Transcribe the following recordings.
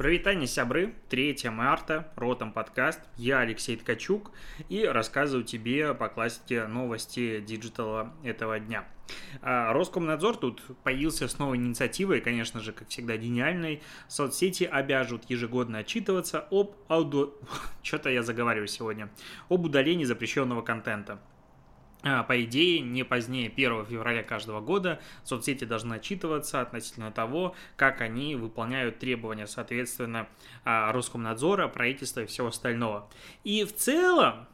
Прывітанне, сябры, 3 марта, Ротом подкаст, я Алексей Ткачук и рассказываю тебе по классике новости диджитала этого дня. А, Роскомнадзор тут появился с новой инициативой, конечно же, как всегда, гениальной. Соцсети обяжут ежегодно отчитываться об ауду... Что-то я заговариваю сегодня. Об удалении запрещенного контента. А, по идее, не позднее 1 февраля каждого года соцсети должны отчитываться относительно того, как они выполняют требования, соответственно, а, Роскомнадзора, правительства и всего остального. И в целом,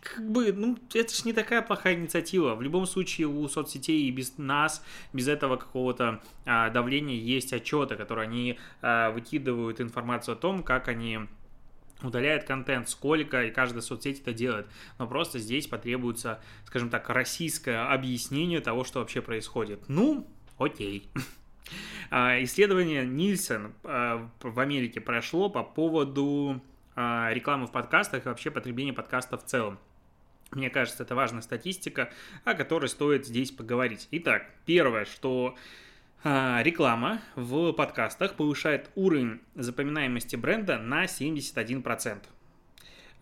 как бы, ну, это же не такая плохая инициатива. В любом случае у соцсетей и без нас, без этого какого-то а, давления есть отчеты, которые они а, выкидывают информацию о том, как они удаляет контент, сколько, и каждая соцсеть это делает. Но просто здесь потребуется, скажем так, российское объяснение того, что вообще происходит. Ну, окей. А, исследование Нильсон а, в Америке прошло по поводу а, рекламы в подкастах и вообще потребления подкастов в целом. Мне кажется, это важная статистика, о которой стоит здесь поговорить. Итак, первое, что реклама в подкастах повышает уровень запоминаемости бренда на 71%.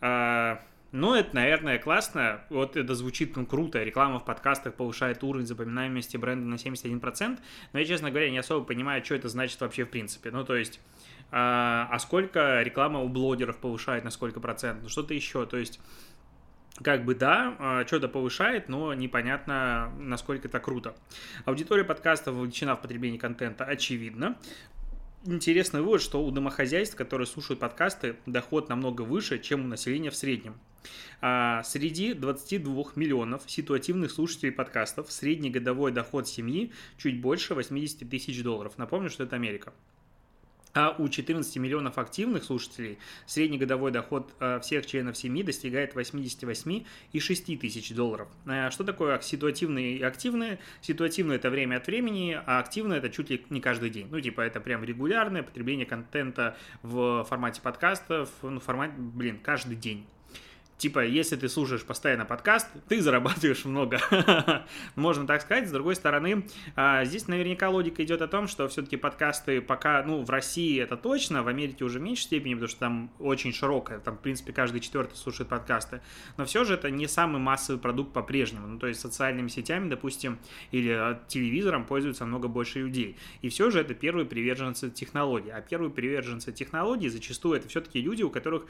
А, ну, это, наверное, классно. Вот это звучит ну, круто. Реклама в подкастах повышает уровень запоминаемости бренда на 71%. Но я, честно говоря, не особо понимаю, что это значит вообще в принципе. Ну, то есть, а, а сколько реклама у блогеров повышает на сколько процентов? Ну, что-то еще. То есть, как бы да, а, что-то повышает, но непонятно, насколько это круто. Аудитория подкастов вовлечена в потребление контента, очевидно. Интересный вывод, что у домохозяйств, которые слушают подкасты, доход намного выше, чем у населения в среднем. А среди 22 миллионов ситуативных слушателей подкастов средний годовой доход семьи чуть больше 80 тысяч долларов. Напомню, что это Америка. А у 14 миллионов активных слушателей средний годовой доход э, всех членов семьи достигает 88,6 тысяч долларов. Э, что такое ситуативные и активные? Ситуативные – это время от времени, а активные – это чуть ли не каждый день. Ну, типа, это прям регулярное потребление контента в формате подкастов, ну, в формате, блин, каждый день типа, если ты слушаешь постоянно подкаст, ты зарабатываешь много. Можно так сказать. С другой стороны, а, здесь наверняка логика идет о том, что все-таки подкасты пока, ну, в России это точно, в Америке уже в меньшей степени, потому что там очень широкая, там, в принципе, каждый четвертый слушает подкасты. Но все же это не самый массовый продукт по-прежнему. Ну, то есть социальными сетями, допустим, или а, телевизором пользуются много больше людей. И все же это первые приверженцы технологий. А первые приверженцы технологий зачастую это все-таки люди, у которых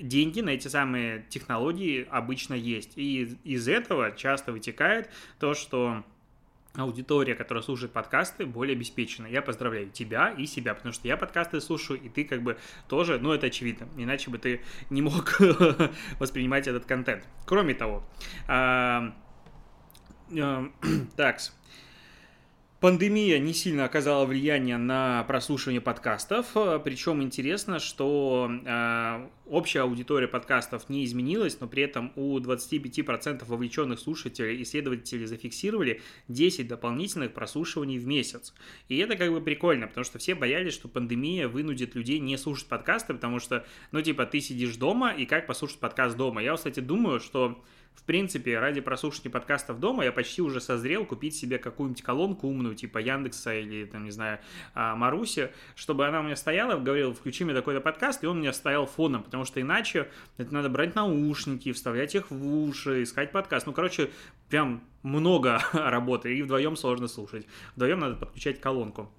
деньги на эти самые технологии обычно есть. И из этого часто вытекает то, что аудитория, которая слушает подкасты, более обеспечена. Я поздравляю тебя и себя, потому что я подкасты слушаю, и ты как бы тоже, ну это очевидно, иначе бы ты не мог воспринимать этот контент. Кроме того, а, а, такс, Пандемия не сильно оказала влияние на прослушивание подкастов, причем интересно, что э, общая аудитория подкастов не изменилась, но при этом у 25% вовлеченных слушателей исследователи зафиксировали 10 дополнительных прослушиваний в месяц. И это как бы прикольно, потому что все боялись, что пандемия вынудит людей не слушать подкасты, потому что, ну типа, ты сидишь дома, и как послушать подкаст дома? Я, кстати, думаю, что в принципе, ради прослушивания подкастов дома я почти уже созрел купить себе какую-нибудь колонку умную, типа Яндекса или, там, не знаю, а, Маруси, чтобы она у меня стояла, говорила, включи мне такой-то подкаст, и он у меня стоял фоном, потому что иначе это надо брать наушники, вставлять их в уши, искать подкаст. Ну, короче, прям много работы, и вдвоем сложно слушать. Вдвоем надо подключать колонку.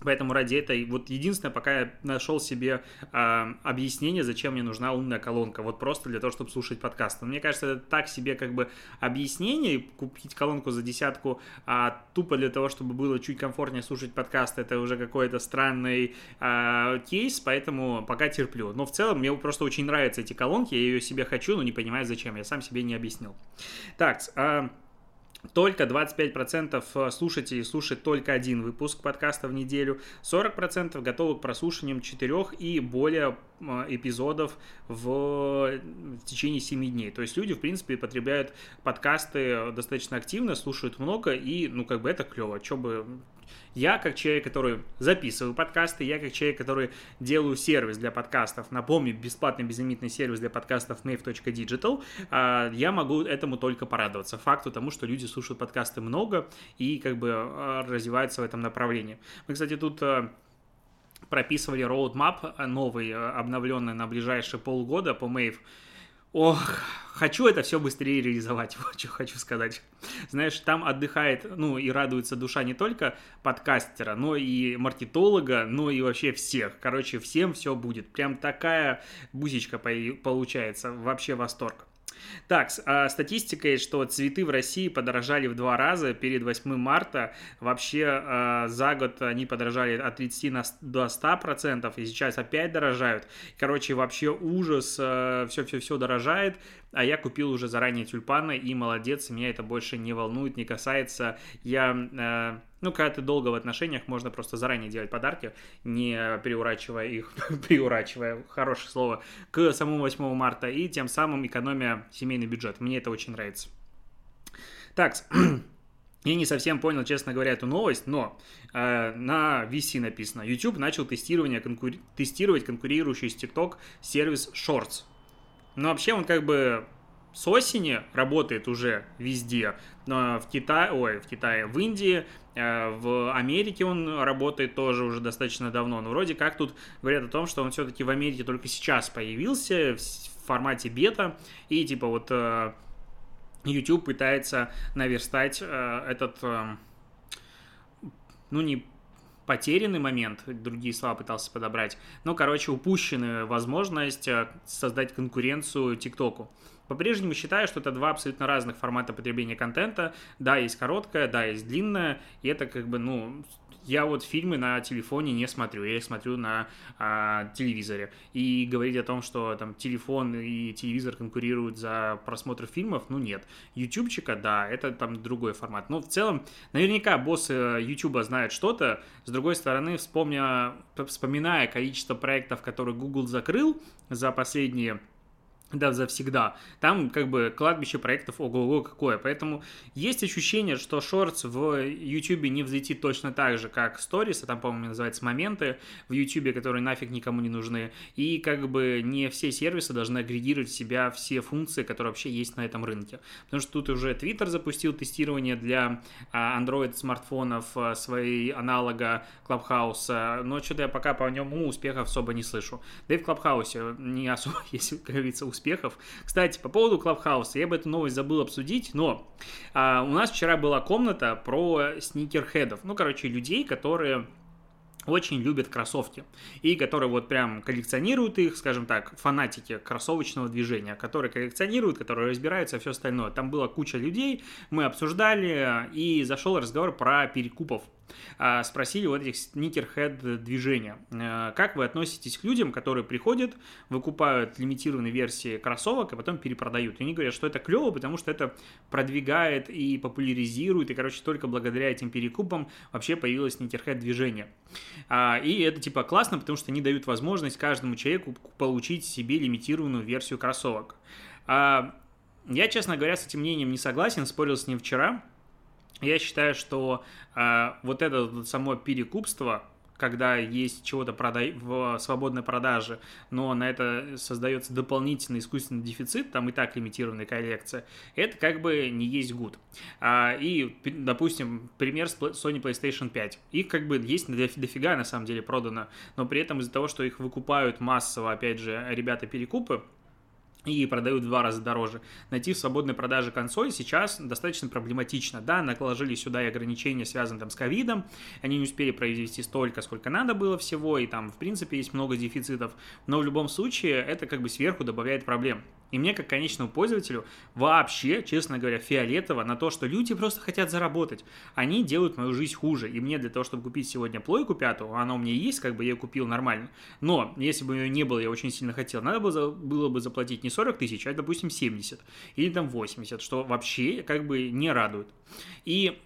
Поэтому ради этой, вот единственное, пока я нашел себе э, объяснение, зачем мне нужна умная колонка, вот просто для того, чтобы слушать подкасты. Мне кажется, это так себе как бы объяснение, купить колонку за десятку, а тупо для того, чтобы было чуть комфортнее слушать подкасты, это уже какой-то странный э, кейс, поэтому пока терплю. Но в целом мне просто очень нравятся эти колонки, я ее себе хочу, но не понимаю зачем, я сам себе не объяснил. Так, э, только 25% э, слушателей слушают только один выпуск подкаста в неделю, 40% готовы к прослушиваниям 4 и более э, эпизодов в, в течение 7 дней. То есть люди, в принципе, потребляют подкасты достаточно активно, слушают много, и, ну, как бы это клево. Что бы я, как человек, который записываю подкасты, я, как человек, который делаю сервис для подкастов, напомню, бесплатный безлимитный сервис для подкастов mave.digital, а, я могу этому только порадоваться. Факту тому, что люди слушают подкасты много и как бы а, развиваются в этом направлении. Мы, кстати, тут а, прописывали роудмап новый, обновленный на ближайшие полгода по Mave. Ох, хочу это все быстрее реализовать, вот что хочу сказать. Знаешь, там отдыхает, ну и радуется душа не только подкастера, но и маркетолога, но и вообще всех. Короче, всем все будет. Прям такая бусечка получается, вообще восторг. Так, а статистика есть, что цветы в России подорожали в два раза перед 8 марта. Вообще а, за год они подорожали от 30 на, до 100 процентов, и сейчас опять дорожают. Короче, вообще ужас, все-все-все а, дорожает а я купил уже заранее тюльпаны, и молодец, меня это больше не волнует, не касается. Я, э, ну, когда ты долго в отношениях, можно просто заранее делать подарки, не приурачивая их, приурачивая, хорошее слово, к самому 8 марта, и тем самым экономия семейный бюджет. Мне это очень нравится. Так, я не совсем понял, честно говоря, эту новость, но э, на VC написано, YouTube начал тестирование, конкури... тестировать конкурирующий с TikTok сервис Shorts. Но вообще он как бы с осени работает уже везде. В Китае, ой, в Китае, в Индии, э, в Америке он работает тоже уже достаточно давно. Но вроде как тут говорят о том, что он все-таки в Америке только сейчас появился в формате бета. И типа вот э, YouTube пытается наверстать э, этот, ну не потерянный момент, другие слова пытался подобрать, но, короче, упущенная возможность э, создать конкуренцию ТикТоку. По-прежнему считаю, что это два абсолютно разных формата потребления контента. Да, есть короткое, да, есть длинное, и это как бы, ну, я вот фильмы на телефоне не смотрю, я их смотрю на а, телевизоре. И говорить о том, что там телефон и телевизор конкурируют за просмотр фильмов, ну нет. Ютубчика, да, это там другой формат. Но в целом, наверняка боссы Ютуба знают что-то. С другой стороны, вспомня, вспоминая количество проектов, которые Google закрыл за последние да, завсегда. Там как бы кладбище проектов ого-го какое. Поэтому есть ощущение, что шортс в YouTube не взлетит точно так же, как сторис, а там, по-моему, называется моменты в YouTube, которые нафиг никому не нужны. И как бы не все сервисы должны агрегировать в себя все функции, которые вообще есть на этом рынке. Потому что тут уже Twitter запустил тестирование для а, Android смартфонов а, своей аналога Clubhouse, но что-то я пока по нему успехов особо не слышу. Да и в Clubhouse не особо есть, как говорится, успех успехов. Кстати, по поводу Клабхауса, я бы эту новость забыл обсудить, но а, у нас вчера была комната про сникерхедов, ну, короче, людей, которые очень любят кроссовки и которые вот прям коллекционируют их, скажем так, фанатики кроссовочного движения, которые коллекционируют, которые разбираются все остальное. Там была куча людей, мы обсуждали и зашел разговор про перекупов спросили вот этих сникерхед движения. А, как вы относитесь к людям, которые приходят, выкупают лимитированные версии кроссовок, и потом перепродают? И они говорят, что это клево, потому что это продвигает и популяризирует, и, короче, только благодаря этим перекупам вообще появилось сникерхед движение. А, и это, типа, классно, потому что они дают возможность каждому человеку получить себе лимитированную версию кроссовок. Я, честно говоря, с этим мнением не согласен, спорил с ним вчера, я считаю, что э, вот это само перекупство, когда есть чего-то продай... в свободной продаже, но на это создается дополнительный искусственный дефицит, там и так лимитированная коллекция, это как бы не есть гуд. А, и, допустим, пример с Sony PlayStation 5. Их как бы есть дофига на самом деле продано, но при этом из-за того, что их выкупают массово, опять же, ребята-перекупы, и продают в два раза дороже. Найти в свободной продаже консоль сейчас достаточно проблематично. Да, наложили сюда и ограничения, связанные там с ковидом, они не успели произвести столько, сколько надо было всего, и там, в принципе, есть много дефицитов, но в любом случае это как бы сверху добавляет проблем. И мне, как конечному пользователю, вообще, честно говоря, фиолетово на то, что люди просто хотят заработать. Они делают мою жизнь хуже. И мне для того, чтобы купить сегодня плойку пятую, она у меня есть, как бы я ее купил нормально. Но если бы ее не было, я очень сильно хотел, надо было, было бы заплатить не 40 тысяч, а, допустим, 70 или там 80, что вообще как бы не радует. И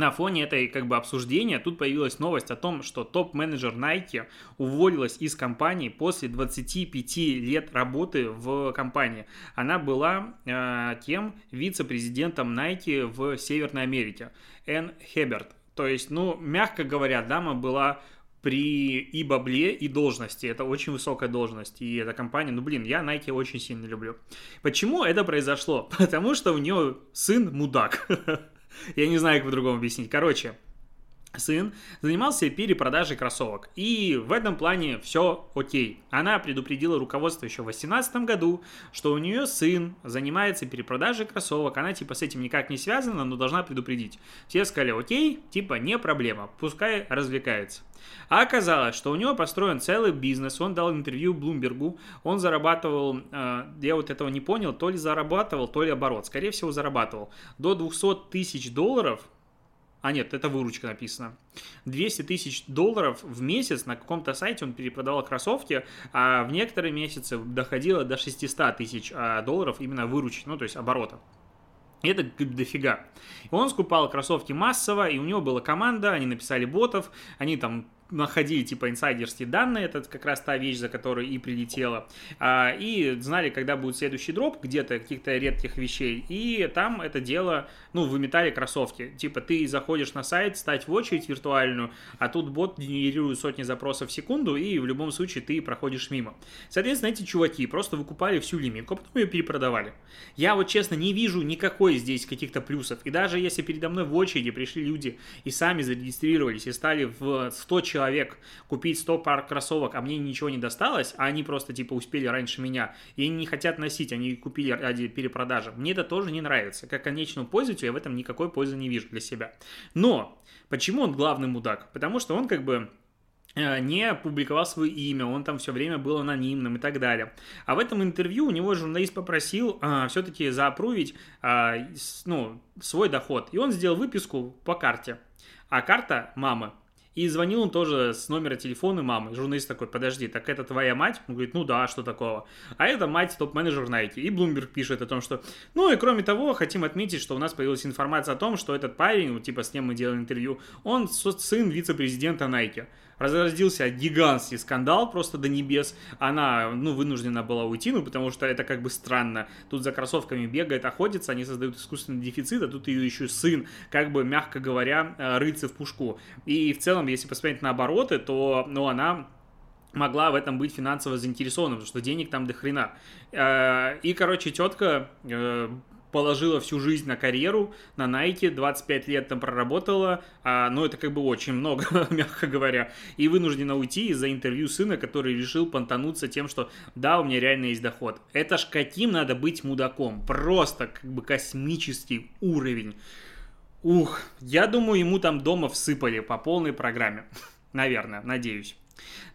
на фоне этой как бы обсуждения тут появилась новость о том, что топ-менеджер Nike уволилась из компании после 25 лет работы в компании. Она была э, тем вице-президентом Nike в Северной Америке, Энн Хеберт. То есть, ну, мягко говоря, дама была при и бабле, и должности. Это очень высокая должность. И эта компания, ну блин, я Nike очень сильно люблю. Почему это произошло? Потому что у нее сын мудак. Я не знаю, как по-другому объяснить. Короче, сын занимался перепродажей кроссовок. И в этом плане все окей. Она предупредила руководство еще в 2018 году, что у нее сын занимается перепродажей кроссовок. Она типа с этим никак не связана, но должна предупредить. Все сказали окей, типа не проблема, пускай развлекается. А оказалось, что у него построен целый бизнес, он дал интервью Блумбергу, он зарабатывал, э, я вот этого не понял, то ли зарабатывал, то ли оборот, скорее всего зарабатывал, до 200 тысяч долларов а нет, это выручка написано. 200 тысяч долларов в месяц на каком-то сайте он перепродавал кроссовки, а в некоторые месяцы доходило до 600 тысяч а, долларов именно выручки, ну то есть оборота. Это дофига. Он скупал кроссовки массово, и у него была команда, они написали ботов, они там находили типа инсайдерские данные, это как раз та вещь, за которой и прилетела, а, и знали, когда будет следующий дроп, где-то каких-то редких вещей, и там это дело, ну, выметали кроссовки, типа ты заходишь на сайт, стать в очередь виртуальную, а тут бот генерирует сотни запросов в секунду, и в любом случае ты проходишь мимо. Соответственно, эти чуваки просто выкупали всю лимитку, а потом ее перепродавали. Я вот честно не вижу никакой здесь каких-то плюсов, и даже если передо мной в очереди пришли люди и сами зарегистрировались и стали в 100 человек человек купить 100 пар кроссовок, а мне ничего не досталось, а они просто типа успели раньше меня, и они не хотят носить, они купили ради перепродажи, мне это тоже не нравится. Как конечному пользователю я в этом никакой пользы не вижу для себя. Но почему он главный мудак? Потому что он как бы э, не публиковал свое имя, он там все время был анонимным и так далее. А в этом интервью у него журналист попросил а, все-таки заапрувить а, ну, свой доход. И он сделал выписку по карте. А карта мамы. И звонил он тоже с номера телефона мамы. Журналист такой, подожди, так это твоя мать? Он говорит, ну да, что такого? А это мать топ-менеджер Nike. И Bloomberg пишет о том, что... Ну и кроме того, хотим отметить, что у нас появилась информация о том, что этот парень, вот, типа с ним мы делали интервью, он сын вице-президента Nike разразился гигантский скандал просто до небес. Она, ну, вынуждена была уйти, ну, потому что это как бы странно. Тут за кроссовками бегает, охотится, они создают искусственный дефицит, а тут ее еще сын, как бы, мягко говоря, э, рыться в пушку. И в целом, если посмотреть на обороты, то, ну, она могла в этом быть финансово заинтересована, потому что денег там до хрена. Э, и, короче, тетка э, положила всю жизнь на карьеру, на Nike, 25 лет там проработала, а, ну это как бы очень много, мягко говоря, и вынуждена уйти из-за интервью сына, который решил понтануться тем, что да, у меня реально есть доход. Это ж каким надо быть мудаком, просто как бы космический уровень. Ух, я думаю, ему там дома всыпали по полной программе. Наверное, надеюсь.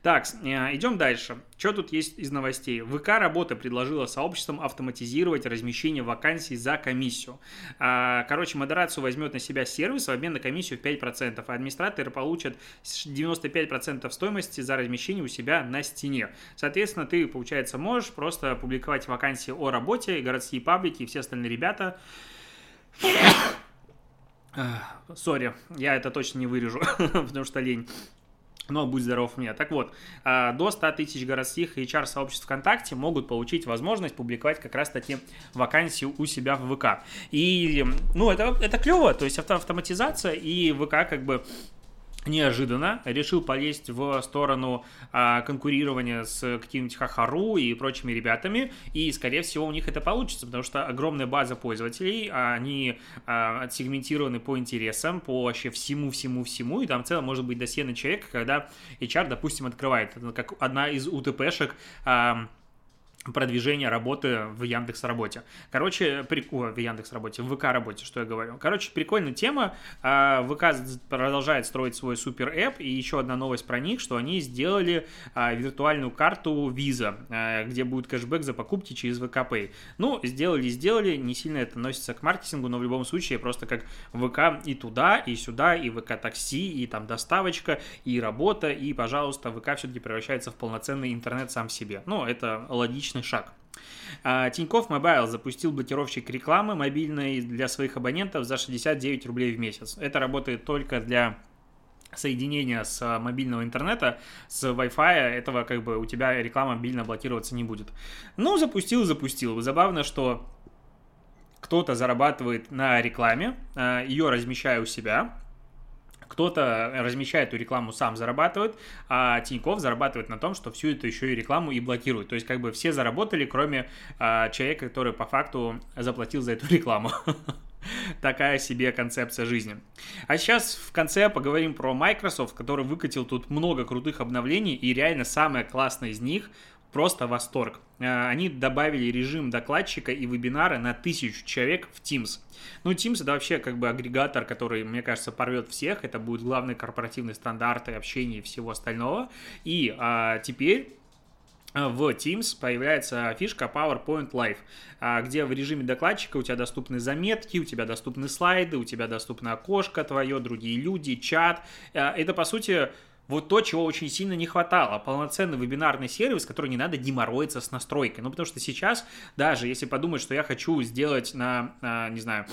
Так, э, идем дальше. Что тут есть из новостей? ВК работа предложила сообществам автоматизировать размещение вакансий за комиссию. А, короче, модерацию возьмет на себя сервис в обмен на комиссию в 5%, а администраторы получат 95% стоимости за размещение у себя на стене. Соответственно, ты, получается, можешь просто публиковать вакансии о работе, городские паблики и все остальные ребята Сори, я это точно не вырежу, потому что лень. Но будь здоров мне. Так вот, а, до 100 тысяч городских HR-сообществ ВКонтакте могут получить возможность публиковать как раз-таки вакансию у себя в ВК. И, ну, это, это клево, то есть авто автоматизация, и ВК как бы неожиданно решил полезть в сторону а, конкурирования с каким-нибудь Хахару и прочими ребятами, и, скорее всего, у них это получится, потому что огромная база пользователей, они а, отсегментированы по интересам, по вообще всему-всему-всему, и там в целом может быть досье на человека, когда HR, допустим, открывает, это как одна из УТПшек, а, продвижение работы в Яндекс Работе. Короче, при... О, в Яндекс Работе, в ВК Работе, что я говорю. Короче, прикольная тема. А, ВК продолжает строить свой супер эп и еще одна новость про них, что они сделали а, виртуальную карту Visa, а, где будет кэшбэк за покупки через ВК Pay. Ну, сделали, сделали, не сильно это относится к маркетингу, но в любом случае просто как ВК и туда, и сюда, и ВК такси, и там доставочка, и работа, и, пожалуйста, ВК все-таки превращается в полноценный интернет сам себе. Ну, это логично логичный шаг. А, Тинькофф Мобайл запустил блокировщик рекламы мобильной для своих абонентов за 69 рублей в месяц. Это работает только для соединения с а, мобильного интернета, с Wi-Fi, этого как бы у тебя реклама мобильно блокироваться не будет. Ну, запустил, запустил. Забавно, что кто-то зарабатывает на рекламе, а, ее размещая у себя, кто-то размещает эту рекламу, сам зарабатывает, а Тиньков зарабатывает на том, что всю эту еще и рекламу и блокирует. То есть как бы все заработали, кроме а, человека, который по факту заплатил за эту рекламу. такая себе концепция жизни. А сейчас в конце поговорим про Microsoft, который выкатил тут много крутых обновлений, и реально самое классное из них просто восторг. Э, они добавили режим докладчика и вебинара на тысячу человек в Teams. Ну, Teams это вообще как бы агрегатор, который, мне кажется, порвет всех. Это будет главный корпоративный стандарт общения и всего остального. И а, теперь в Teams появляется фишка PowerPoint Live, а, где в режиме докладчика у тебя доступны заметки, у тебя доступны слайды, у тебя доступно окошко твое, другие люди, чат. Это, по сути, вот то, чего очень сильно не хватало. Полноценный вебинарный сервис, который не надо деморроиться с настройкой. Ну, потому что сейчас, даже если подумать, что я хочу сделать на, а, не знаю,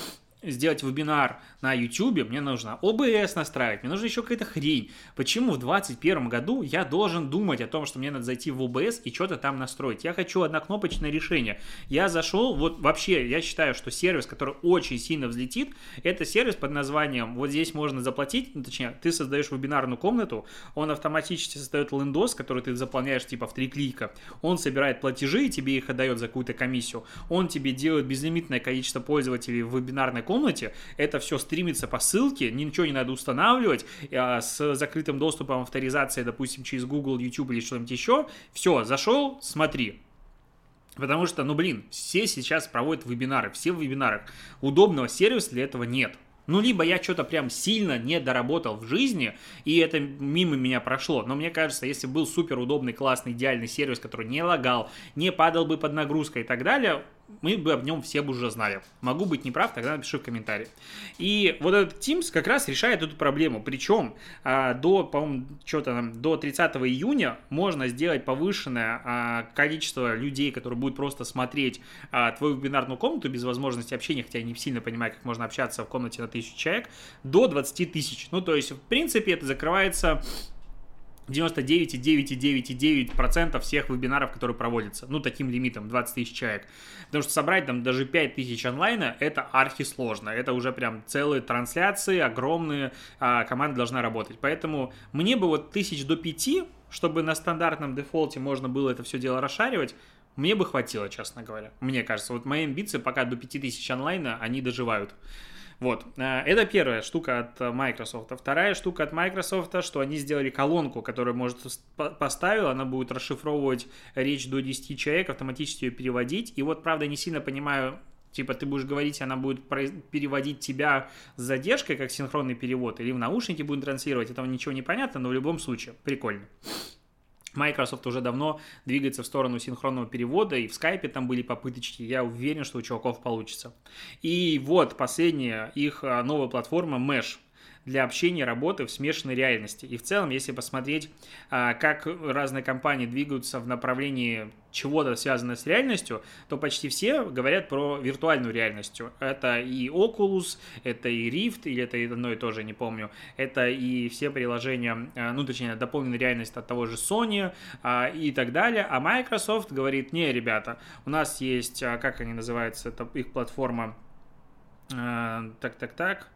сделать вебинар на YouTube, мне нужно OBS настраивать, мне нужна еще какая-то хрень. Почему в 2021 году я должен думать о том, что мне надо зайти в OBS и что-то там настроить? Я хочу однокнопочное решение. Я зашел, вот вообще, я считаю, что сервис, который очень сильно взлетит, это сервис под названием, вот здесь можно заплатить, ну, точнее, ты создаешь вебинарную комнату, он автоматически создает лендос, который ты заполняешь типа в три клика, он собирает платежи и тебе их отдает за какую-то комиссию, он тебе делает безлимитное количество пользователей в вебинарной комнате, комнате, это все стримится по ссылке, ничего не надо устанавливать, а, с закрытым доступом авторизации, допустим, через Google, YouTube или что-нибудь еще, все, зашел, смотри, Потому что, ну блин, все сейчас проводят вебинары, все в вебинарах. Удобного сервиса для этого нет. Ну, либо я что-то прям сильно не доработал в жизни, и это мимо меня прошло. Но мне кажется, если был супер удобный, классный, идеальный сервис, который не лагал, не падал бы под нагрузкой и так далее, мы бы об нем все бы уже знали. Могу быть неправ, тогда напиши в комментарии. И вот этот Teams как раз решает эту проблему. Причем а, до, по-моему, что-то до 30 июня можно сделать повышенное а, количество людей, которые будут просто смотреть а, твою вебинарную комнату без возможности общения, хотя я не сильно понимаю, как можно общаться в комнате на тысячу человек, до 20 тысяч. Ну, то есть, в принципе, это закрывается 99,9,9,9% всех вебинаров, которые проводятся. Ну, таким лимитом, 20 тысяч человек. Потому что собрать там даже 5 тысяч онлайна, это архисложно. Это уже прям целые трансляции, огромные, а, команда должна работать. Поэтому мне бы вот тысяч до 5, чтобы на стандартном дефолте можно было это все дело расшаривать, мне бы хватило, честно говоря. Мне кажется, вот мои амбиции пока до 5000 онлайна, они доживают. Вот, э, это первая штука от Microsoft. Вторая штука от Microsoft, что они сделали колонку, которую, может, поставил, она будет расшифровывать речь до 10 человек, автоматически ее переводить. И вот, правда, не сильно понимаю, Типа ты будешь говорить, она будет переводить тебя с задержкой, как синхронный перевод, или в наушнике будет транслировать, этого ничего не понятно, но в любом случае прикольно. Microsoft уже давно двигается в сторону синхронного перевода, и в скайпе там были попыточки, я уверен, что у чуваков получится. И вот последняя их а, новая платформа Mesh – для общения, работы в смешанной реальности. И в целом, если посмотреть, а, как разные компании двигаются в направлении чего-то связанное с реальностью, то почти все говорят про виртуальную реальность. Это и Oculus, это и Rift, или это одно и то же, не помню. Это и все приложения, а, ну, точнее, дополненная реальность от того же Sony а, и так далее. А Microsoft говорит, не, ребята, у нас есть, как они называются, это их платформа, так, так, так,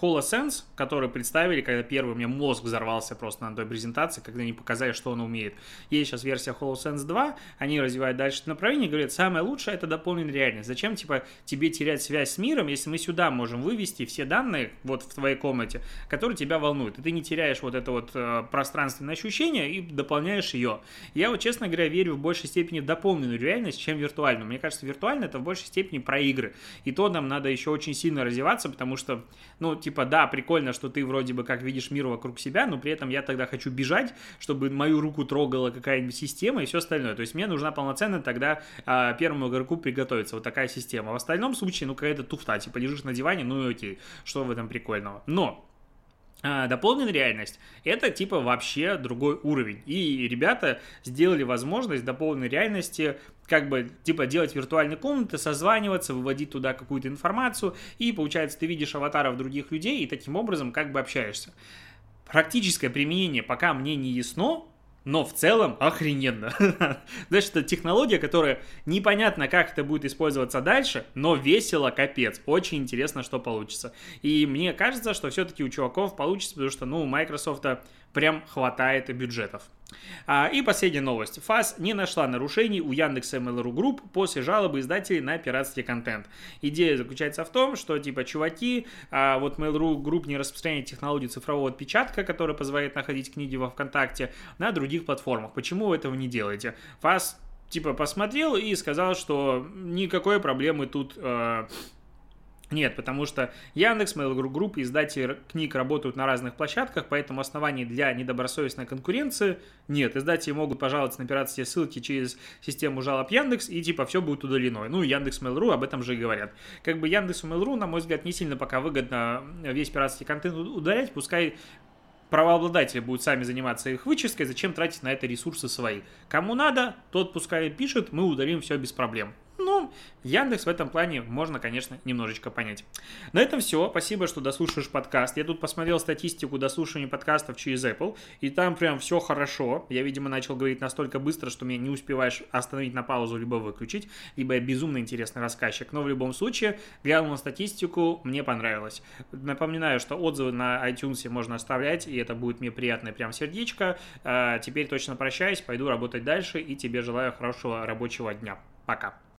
HoloSense, который представили, когда первый у меня мозг взорвался просто на той презентации, когда они показали, что он умеет. Есть сейчас версия HoloSense 2, они развивают дальше направление, говорят, самое лучшее это дополненная реальность. Зачем, типа, тебе терять связь с миром, если мы сюда можем вывести все данные вот в твоей комнате, которые тебя волнуют, и ты не теряешь вот это вот э, пространственное ощущение и дополняешь ее. Я вот, честно говоря, верю в большей степени в дополненную реальность, чем виртуальную. Мне кажется, виртуально это в большей степени про игры. И то нам надо еще очень сильно развиваться, потому что, ну, типа, да, прикольно, что ты вроде бы как видишь мир вокруг себя, но при этом я тогда хочу бежать, чтобы мою руку трогала какая-нибудь система и все остальное. То есть мне нужна полноценно тогда а, первому игроку приготовиться. Вот такая система. В остальном случае, ну, какая-то туфта, типа лежишь на диване, ну и окей, что в этом прикольного. Но дополненная реальность – это типа вообще другой уровень. И ребята сделали возможность дополненной реальности как бы, типа, делать виртуальные комнаты, созваниваться, выводить туда какую-то информацию, и, получается, ты видишь аватаров других людей, и таким образом как бы общаешься. Практическое применение пока мне не ясно, но в целом охрененно. Знаешь, это технология, которая непонятно, как это будет использоваться дальше, но весело, капец. Очень интересно, что получится. И мне кажется, что все-таки у чуваков получится, потому что, ну, у Microsoft прям хватает бюджетов. А, и последняя новость. ФАС не нашла нарушений у Яндекса Mail.ru Group после жалобы издателей на пиратский контент. Идея заключается в том, что типа чуваки, а, вот Mail.ru Group не распространяет технологию цифрового отпечатка, которая позволяет находить книги во ВКонтакте на других платформах. Почему вы этого не делаете? ФАС типа посмотрел и сказал, что никакой проблемы тут э, нет, потому что Яндекс, Mail.ru Group, издатели книг работают на разных площадках, поэтому оснований для недобросовестной конкуренции нет. Издатели могут пожаловаться на пиратские ссылки через систему жалоб Яндекс, и типа все будет удалено. Ну, Яндекс, Mail.ru об этом же и говорят. Как бы Яндекс, Mail.ru, на мой взгляд, не сильно пока выгодно весь пиратский контент удалять, пускай правообладатели будут сами заниматься их вычисткой, зачем тратить на это ресурсы свои. Кому надо, тот пускай пишет, мы удалим все без проблем. Ну, Яндекс в этом плане можно, конечно, немножечко понять. На этом все. Спасибо, что дослушаешь подкаст. Я тут посмотрел статистику дослушивания подкастов через Apple, и там прям все хорошо. Я, видимо, начал говорить настолько быстро, что меня не успеваешь остановить на паузу, либо выключить, либо я безумно интересный рассказчик. Но в любом случае, глянул на статистику, мне понравилось. Напоминаю, что отзывы на iTunes можно оставлять, и это будет мне приятное прям сердечко. А, теперь точно прощаюсь, пойду работать дальше, и тебе желаю хорошего рабочего дня. Пока.